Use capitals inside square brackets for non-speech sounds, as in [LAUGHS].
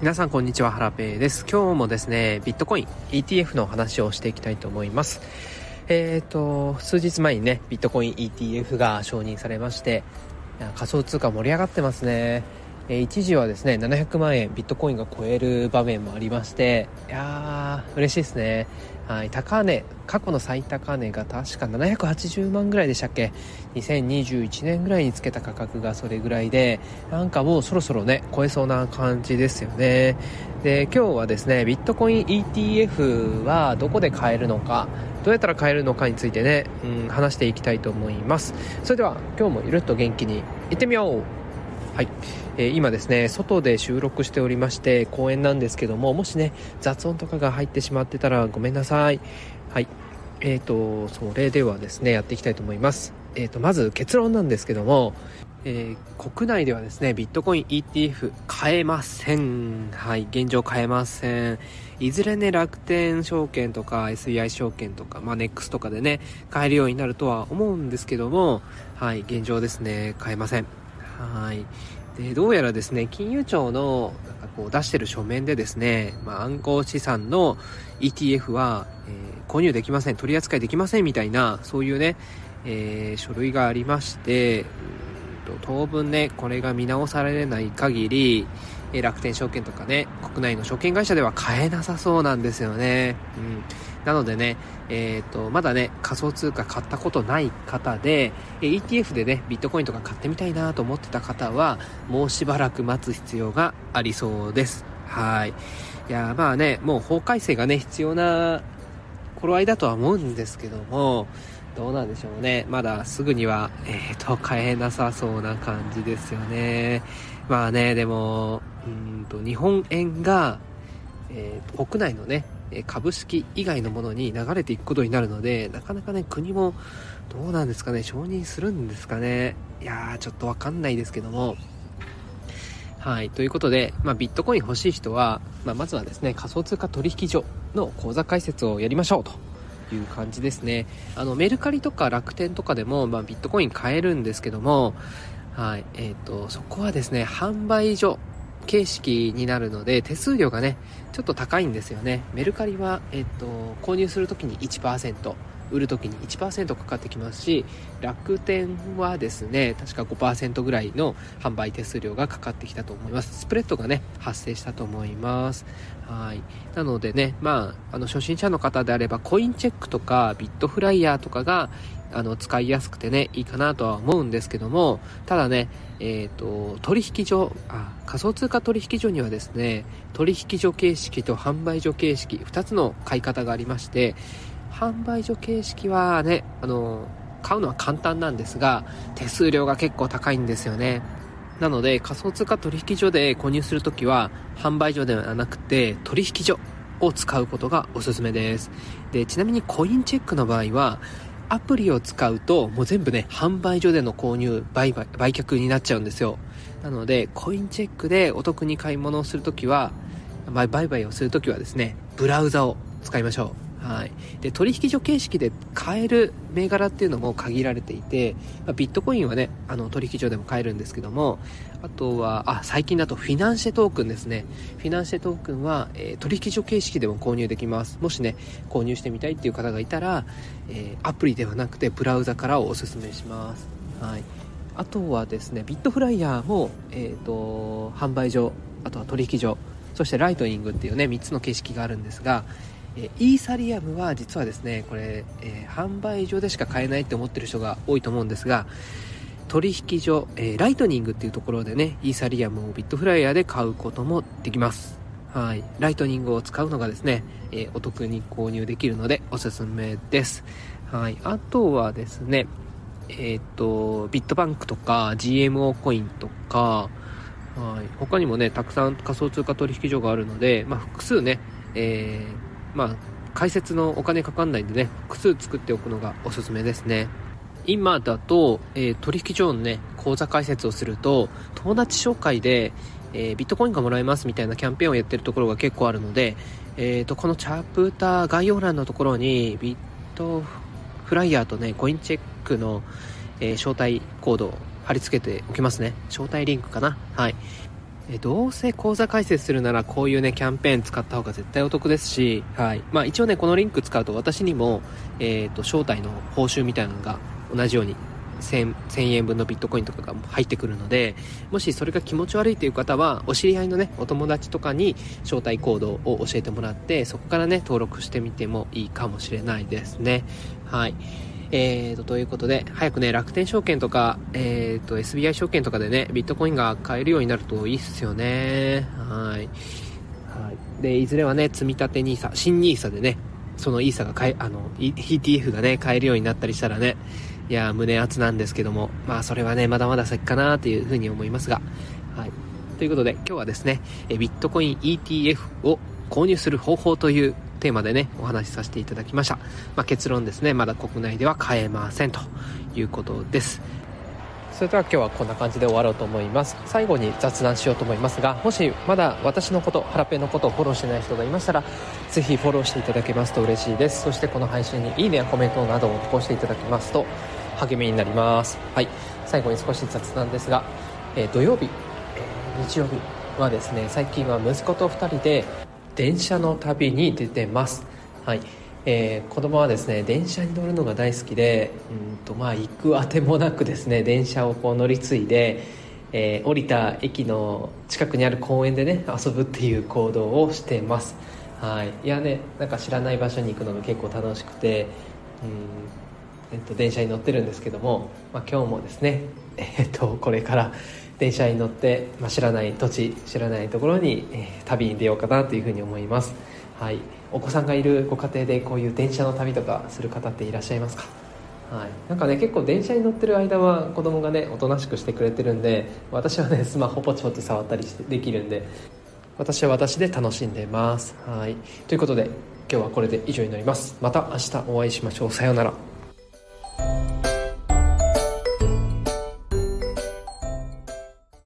皆さんこんにちは、ハラペーです。今日もですね、ビットコイン ETF の話をしていきたいと思います。えっ、ー、と、数日前にね、ビットコイン ETF が承認されまして、仮想通貨盛り上がってますね。え、一時はですね、700万円ビットコインが超える場面もありまして、いやー、嬉しいですね。はい、高値、過去の最高値が確か780万ぐらいでしたっけ ?2021 年ぐらいにつけた価格がそれぐらいで、なんかもうそろそろね、超えそうな感じですよね。で、今日はですね、ビットコイン ETF はどこで買えるのか、どうやったら買えるのかについてね、うん、話していきたいと思います。それでは、今日もゆるっと元気にいってみようはい、えー、今ですね外で収録しておりまして公園なんですけどももしね雑音とかが入ってしまってたらごめんなさいはいえーとそれではですねやっていきたいと思いますえーとまず結論なんですけどもえー、国内ではですね、ビットコイン ETF 買えません。はい、現状買えません。いずれね、楽天証券とか SBI 証券とか、まあ、NEX とかでね、買えるようになるとは思うんですけども、はい、現状ですね、買えません。はい。で、どうやらですね、金融庁のなんかこう出してる書面でですね、まあ、暗号資産の ETF は、えー、購入できません、取り扱いできませんみたいな、そういうね、えー、書類がありまして、当分ね、これが見直されない限り、え楽天証券とかね、国内の証券会社では買えなさそうなんですよね。うん。なのでね、えっ、ー、と、まだね、仮想通貨買ったことない方で、ETF でね、ビットコインとか買ってみたいなと思ってた方は、もうしばらく待つ必要がありそうです。はい。いや、まあね、もう法改正がね、必要な頃合いだとは思うんですけども、どうなんでしょうね。まだすぐには、えっ、ー、と、買えなさそうな感じですよね。まあね、でも、うんと、日本円が、えー、国内のね、株式以外のものに流れていくことになるので、なかなかね、国もどうなんですかね、承認するんですかね。いやー、ちょっとわかんないですけども。はい。ということで、まあ、ビットコイン欲しい人は、まあ、まずはですね、仮想通貨取引所の口座開設をやりましょうと。いう感じですね。あの、メルカリとか楽天とかでも、まあ、ビットコイン買えるんですけども、はい。えっ、ー、と、そこはですね、販売所形式になるので、手数料がね、ちょっと高いんですよね。メルカリは、えっ、ー、と、購入するときに1%、売るときに1%かかってきますし、楽天はですね、確か5%ぐらいの販売手数料がかかってきたと思います。スプレッドがね、発生したと思います。はい。なのでね、まあ、あの、初心者の方であれば、コインチェックとか、ビットフライヤーとかが、あの、使いやすくてね、いいかなとは思うんですけども、ただね、えっ、ー、と、取引所、あ、仮想通貨取引所にはですね、取引所形式と販売所形式、2つの買い方がありまして、販売所形式はね、あの、買うのは簡単なんですが、手数料が結構高いんですよね。なので、仮想通貨取引所で購入するときは、販売所ではなくて、取引所を使うことがおすすめです。で、ちなみにコインチェックの場合は、アプリを使うと、もう全部ね、販売所での購入、売買、売却になっちゃうんですよ。なので、コインチェックでお得に買い物をするときは、売買をするときはですね、ブラウザを使いましょう。はい。で、取引所形式で買える銘柄っていうのも限られていて、まあ、ビットコインはね、あの、取引所でも買えるんですけども、あとは、あ、最近だとフィナンシェトークンですね。フィナンシェトークンは、えー、取引所形式でも購入できます。もしね、購入してみたいっていう方がいたら、えー、アプリではなくて、ブラウザからをお勧めします。はい。あとはですね、ビットフライヤーも、えっ、ー、と、販売所、あとは取引所、そしてライトニングっていうね、3つの形式があるんですが、えイーサリアムは実はですね、これ、え、販売所でしか買えないって思ってる人が多いと思うんですが、取引所、えー、ライトニングっていうところでね、イーサリアムをビットフライヤーで買うこともできます。はい。ライトニングを使うのがですね、えー、お得に購入できるのでおすすめです。はい。あとはですね、えっ、と、ビットバンクとか GMO コインとか、はい。他にもね、たくさん仮想通貨取引所があるので、まあ、複数ね、えー、まあ、開設のお金かかんないんでね、複数作っておくのがおすすめですね。今だと、えー、取引所のね、口座開設をすると、友達紹介で、えー、ビットコインがもらえますみたいなキャンペーンをやってるところが結構あるので、えーと、このチャプター概要欄のところに、ビットフライヤーとね、コインチェックの、えー、招待コードを貼り付けておきますね。招待リンクかなはい。えどうせ口座開設するならこういうねキャンペーン使った方が絶対お得ですし、はい。まあ、一応ねこのリンク使うと私にも、えーと、招待の報酬みたいなのが同じように 1000, 1000円分のビットコインとかが入ってくるのでもしそれが気持ち悪いという方はお知り合いのねお友達とかに招待コードを教えてもらってそこからね登録してみてもいいかもしれないですね。はい。えーと、ということで、早くね、楽天証券とか、えーと、SBI 証券とかでね、ビットコインが買えるようになるといいっすよね。はい。はい。で、いずれはね、積み立て NISA、新 NISA でね、その ESA が買え、あの、ETF がね、買えるようになったりしたらね、いや、胸熱なんですけども、まあ、それはね、まだまだ先かなというふうに思いますが、はい。ということで、今日はですね、ビットコイン ETF を購入する方法というテーマでね、お話しさせていただきました。まあ、結論ですね、まだ国内では買えませんということです。それでは今日はこんな感じで終わろうと思います。最後に雑談しようと思いますが、もしまだ私のこと、ハラペンのことをフォローしてない人がいましたら、ぜひフォローしていただけますと嬉しいです。そしてこの配信にいいねやコメントなどを残していただきますと励みになります。はい。最後に少し雑談ですが、えー、土曜日、えー、日曜日はですね、最近は息子と2人で電車の旅に出てます。はい。えー、子供はですね電車に乗るのが大好きでうんとまあ行くあてもなくですね電車をこう乗り継いで、えー、降りた駅の近くにある公園でね遊ぶっていう行動をしてますはいいやねなんか知らない場所に行くのが結構楽しくてうん、えっと、電車に乗ってるんですけども、まあ、今日もですね [LAUGHS] えっとこれから電車に乗って、まあ、知らない土地知らないところに、えー、旅に出ようかなというふうに思います、はい、お子さんがいるご家庭でこういう電車の旅とかする方っていらっしゃいますか？はい、なんかね結構電車に乗ってる間は子供がねおとなしくしてくれてるんで私はね [LAUGHS] スマホポチポチ触ったりしてできるんで私は私で楽しんでます。はい。ということで今日はこれで以上になります。また明日お会いしましょう。さようなら。